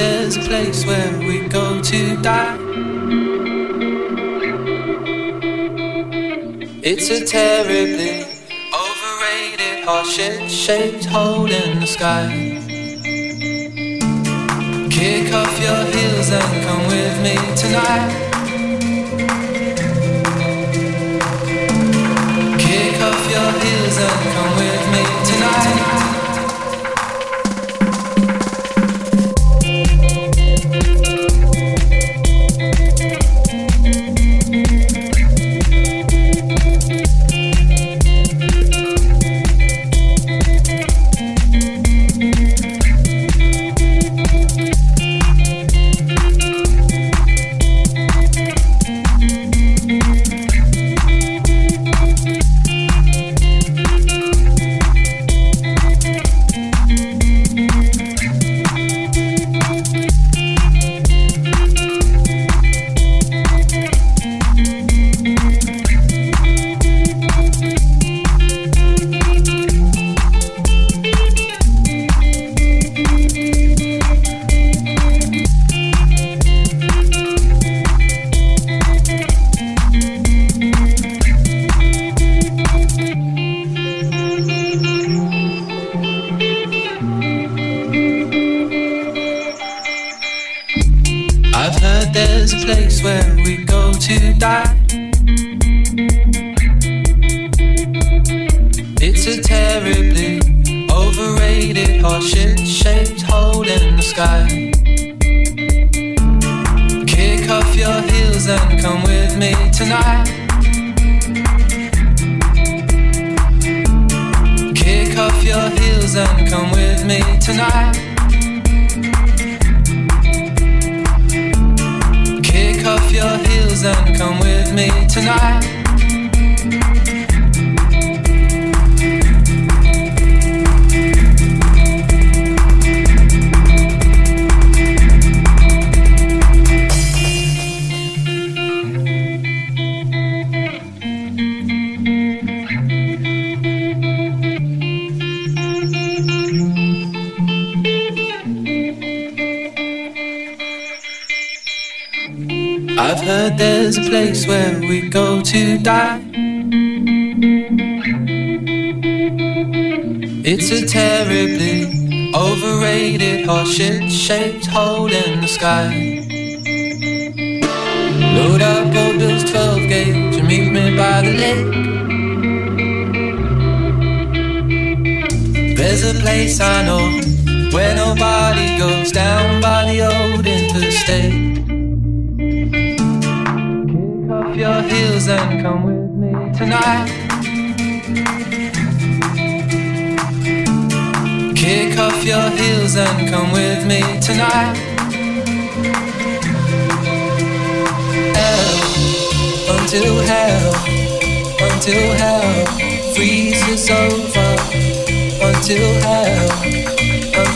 place where we go to die. It's a terribly overrated, heart-shaped hole in the sky. Kick off your heels and come with me tonight.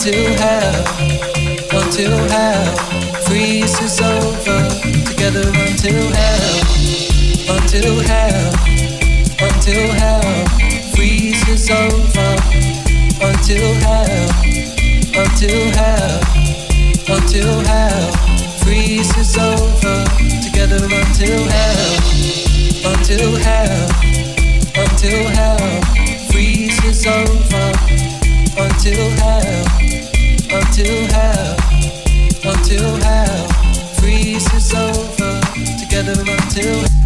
Until hell, until hell freezes over. Together until hell, until hell, until hell freezes over. Until hell, until hell, until hell freezes over. Together until hell, until hell, until hell freezes over. Until hell, until hell, until hell freezes over. Together until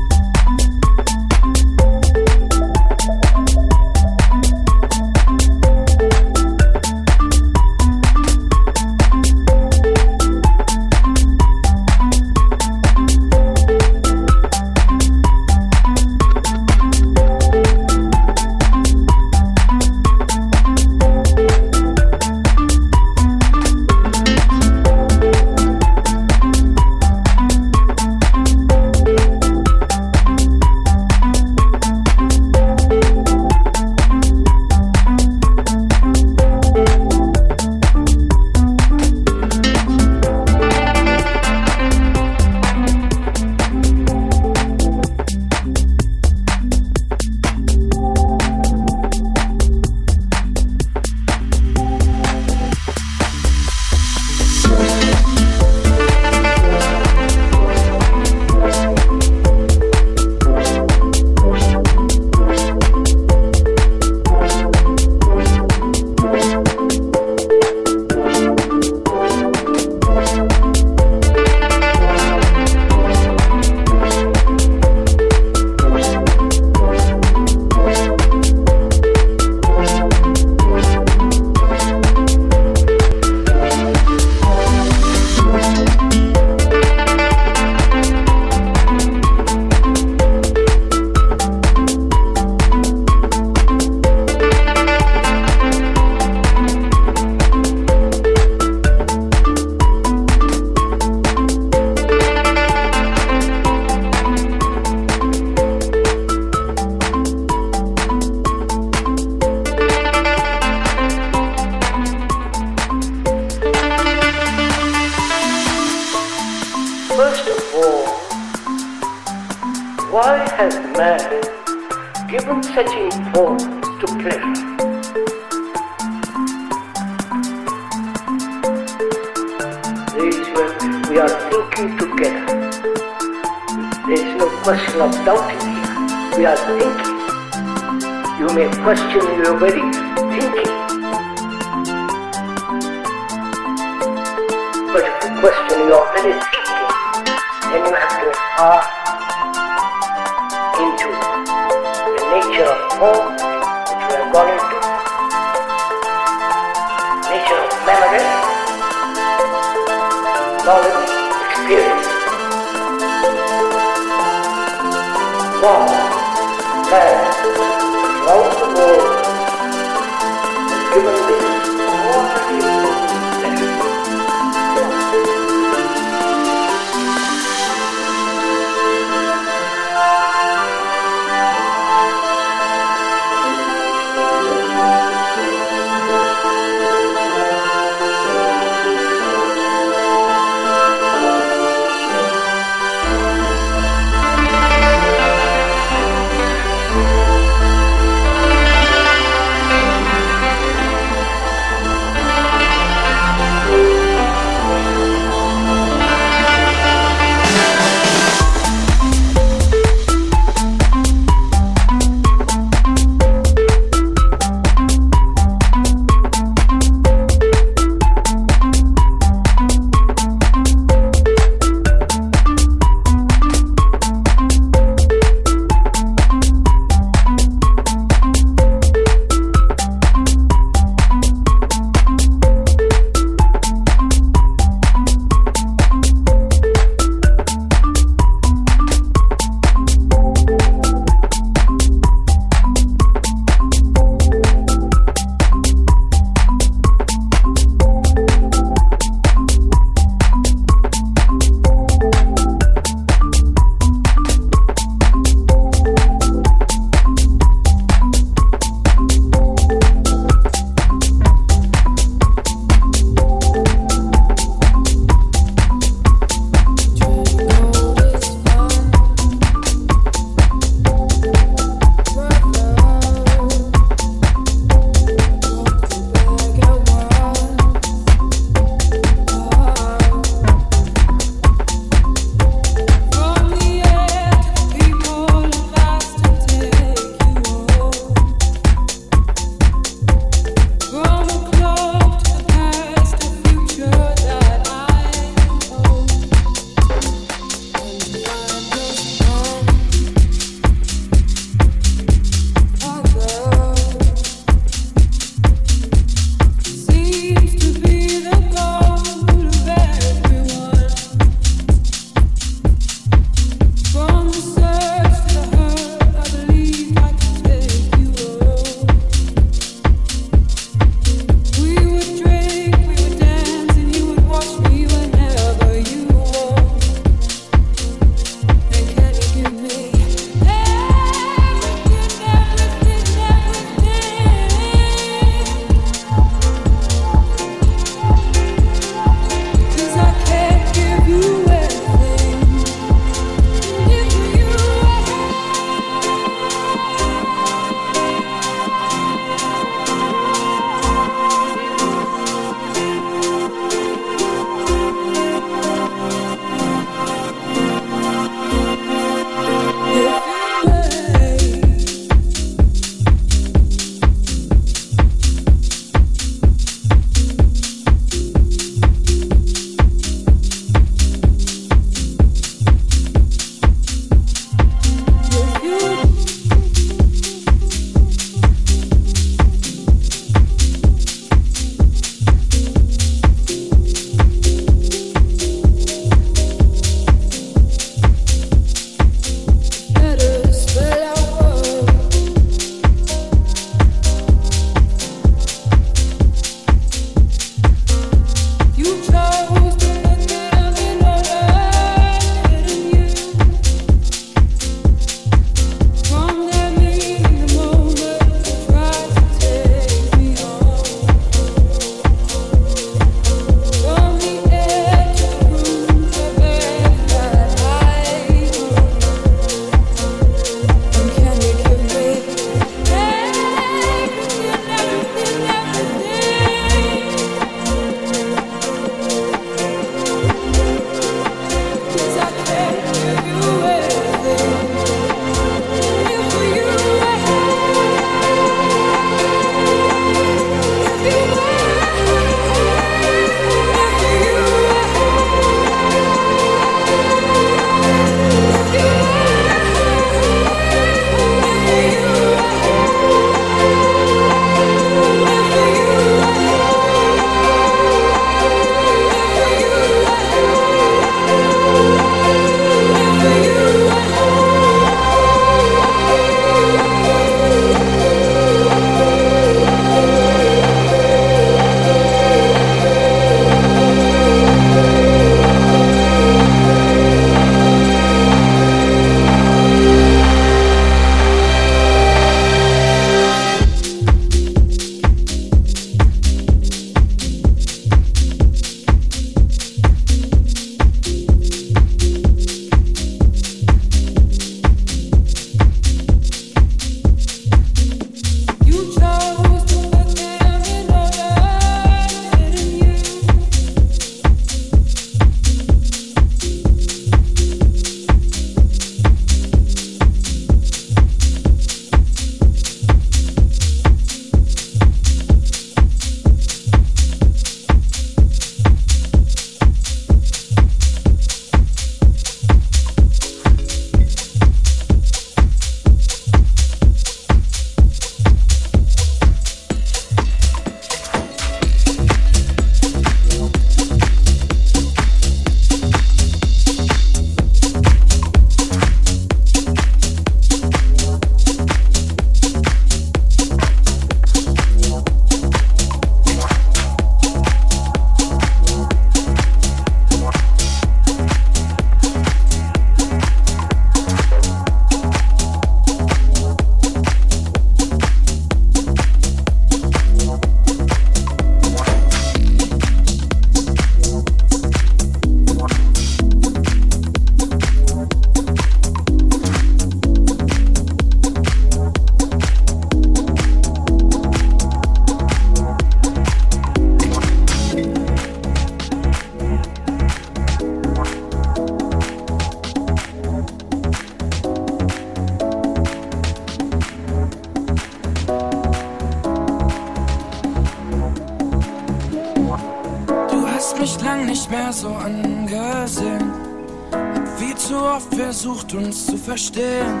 verstehen.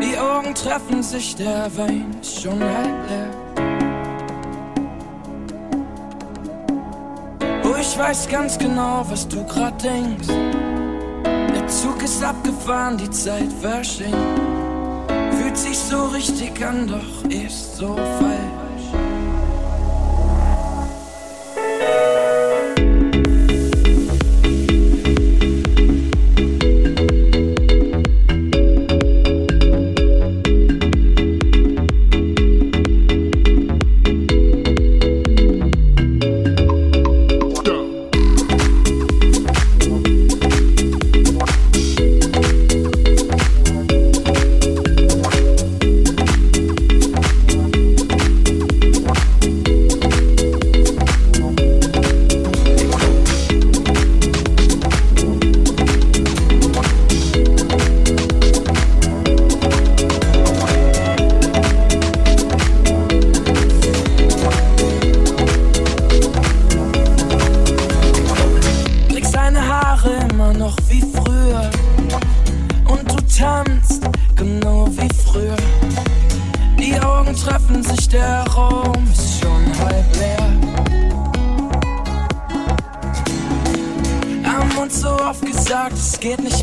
Die Augen treffen sich, der Wein ist schon halb leer. Oh, ich weiß ganz genau, was du grad denkst. Der Zug ist abgefahren, die Zeit verschenkt. Fühlt sich so richtig an, doch ist so falsch.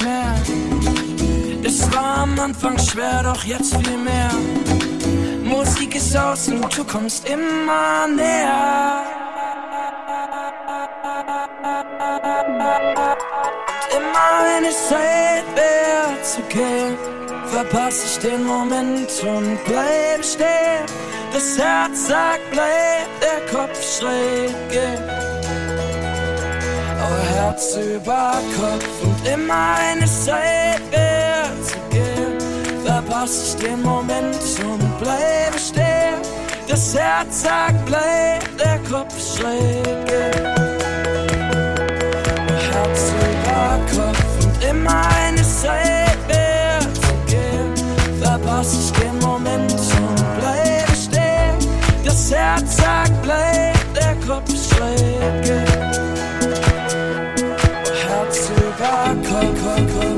Mehr. Es war am Anfang schwer, doch jetzt viel mehr. Musik ist aus und du kommst immer näher. Immer wenn es Zeit wäre zu gehen, verpasse ich den Moment und bleibe stehen. Das Herz sagt, bleib, der Kopf schräg geht. Oh, Herz über Kopf und immer wenn es Zeit wäre zu gehen, verpasse ich den Moment und bleibe stehen. Das Herz sagt, bleib, der Kopf schräg geht. Herz über Kopf und immer eine Zeit wert zu gehen. Verpasse ich den Moment und bleibe stehen. Das Herz sagt, bleib, Clubschläge, Herzöger, Kopf, Kopf, Kopf.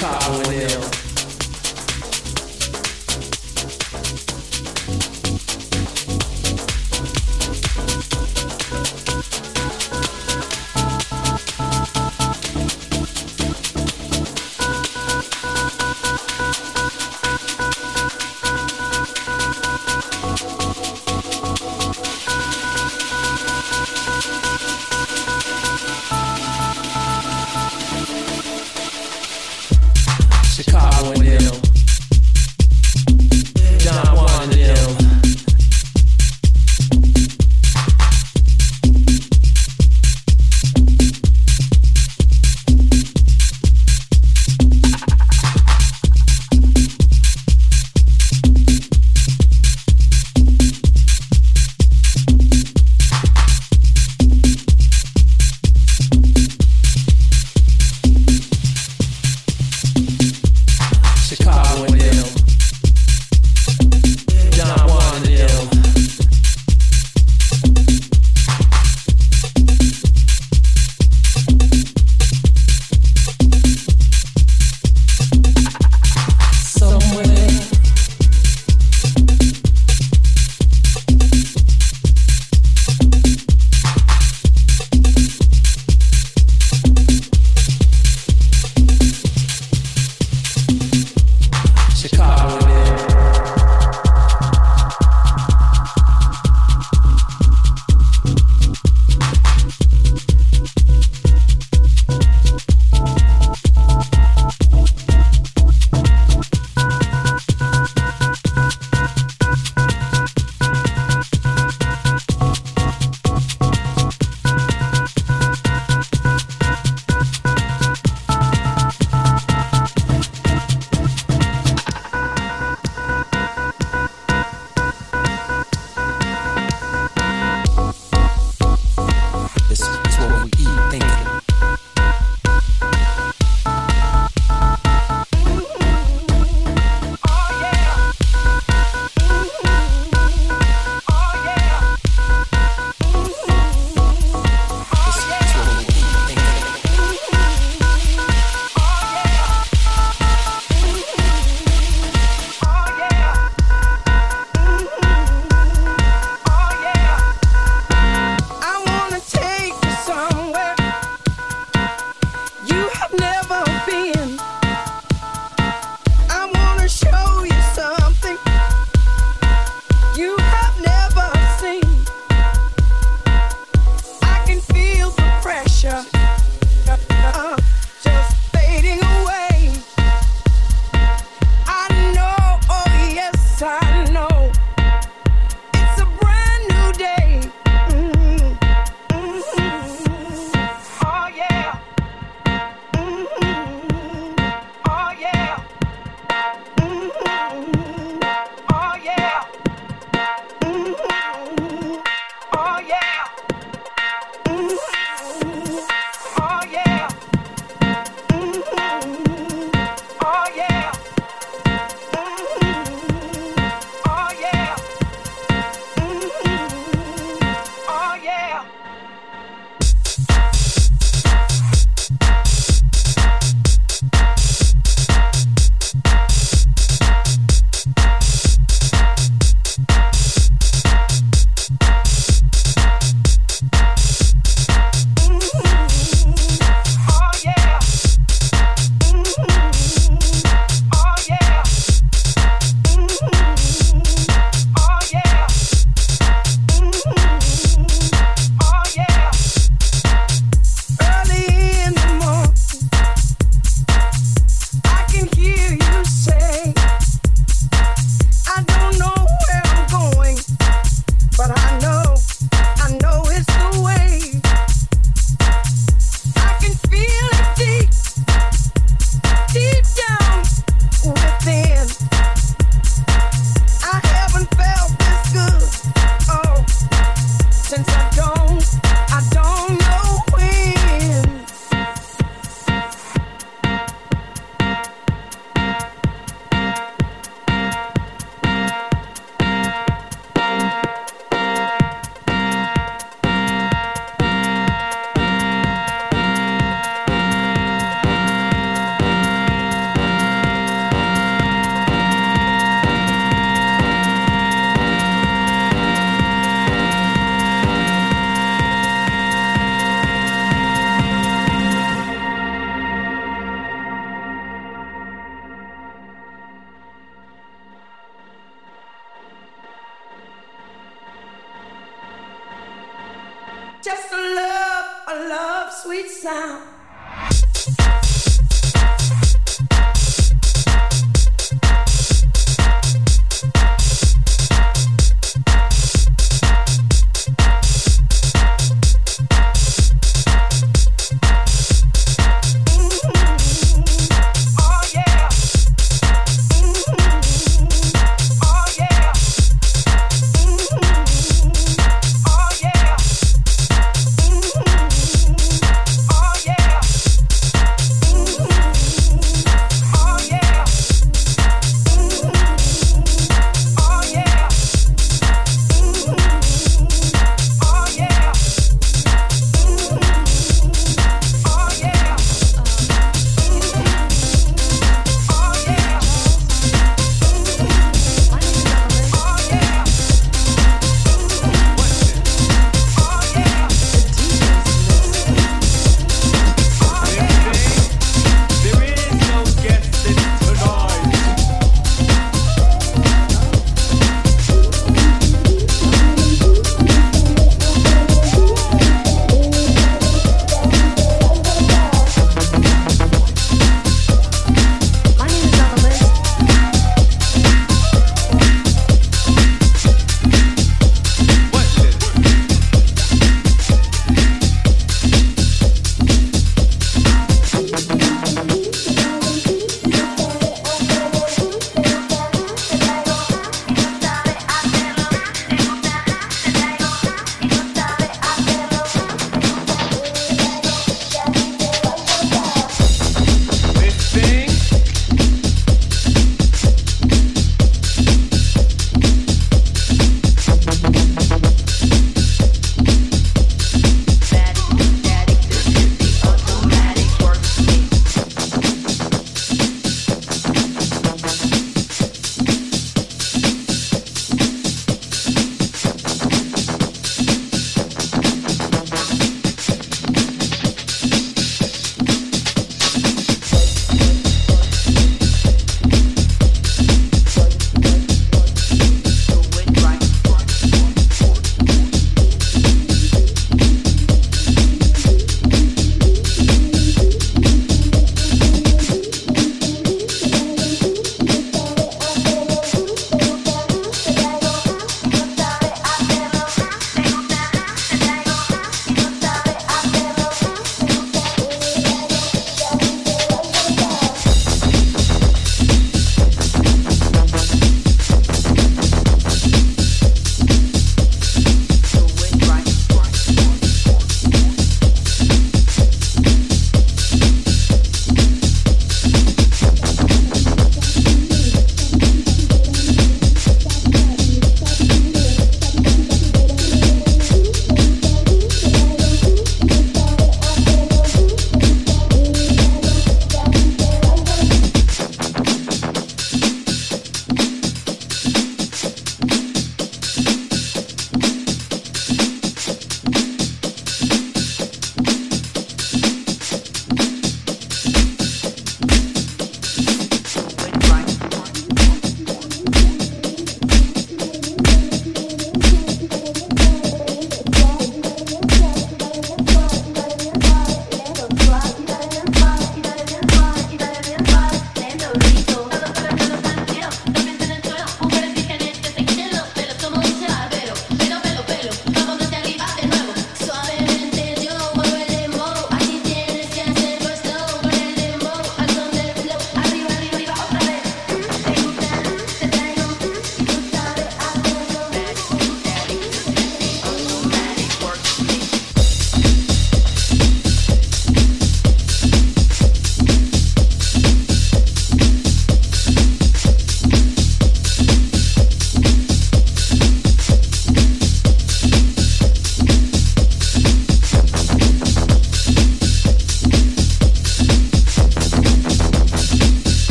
Cottonwood Hills.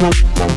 Thank.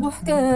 البحكام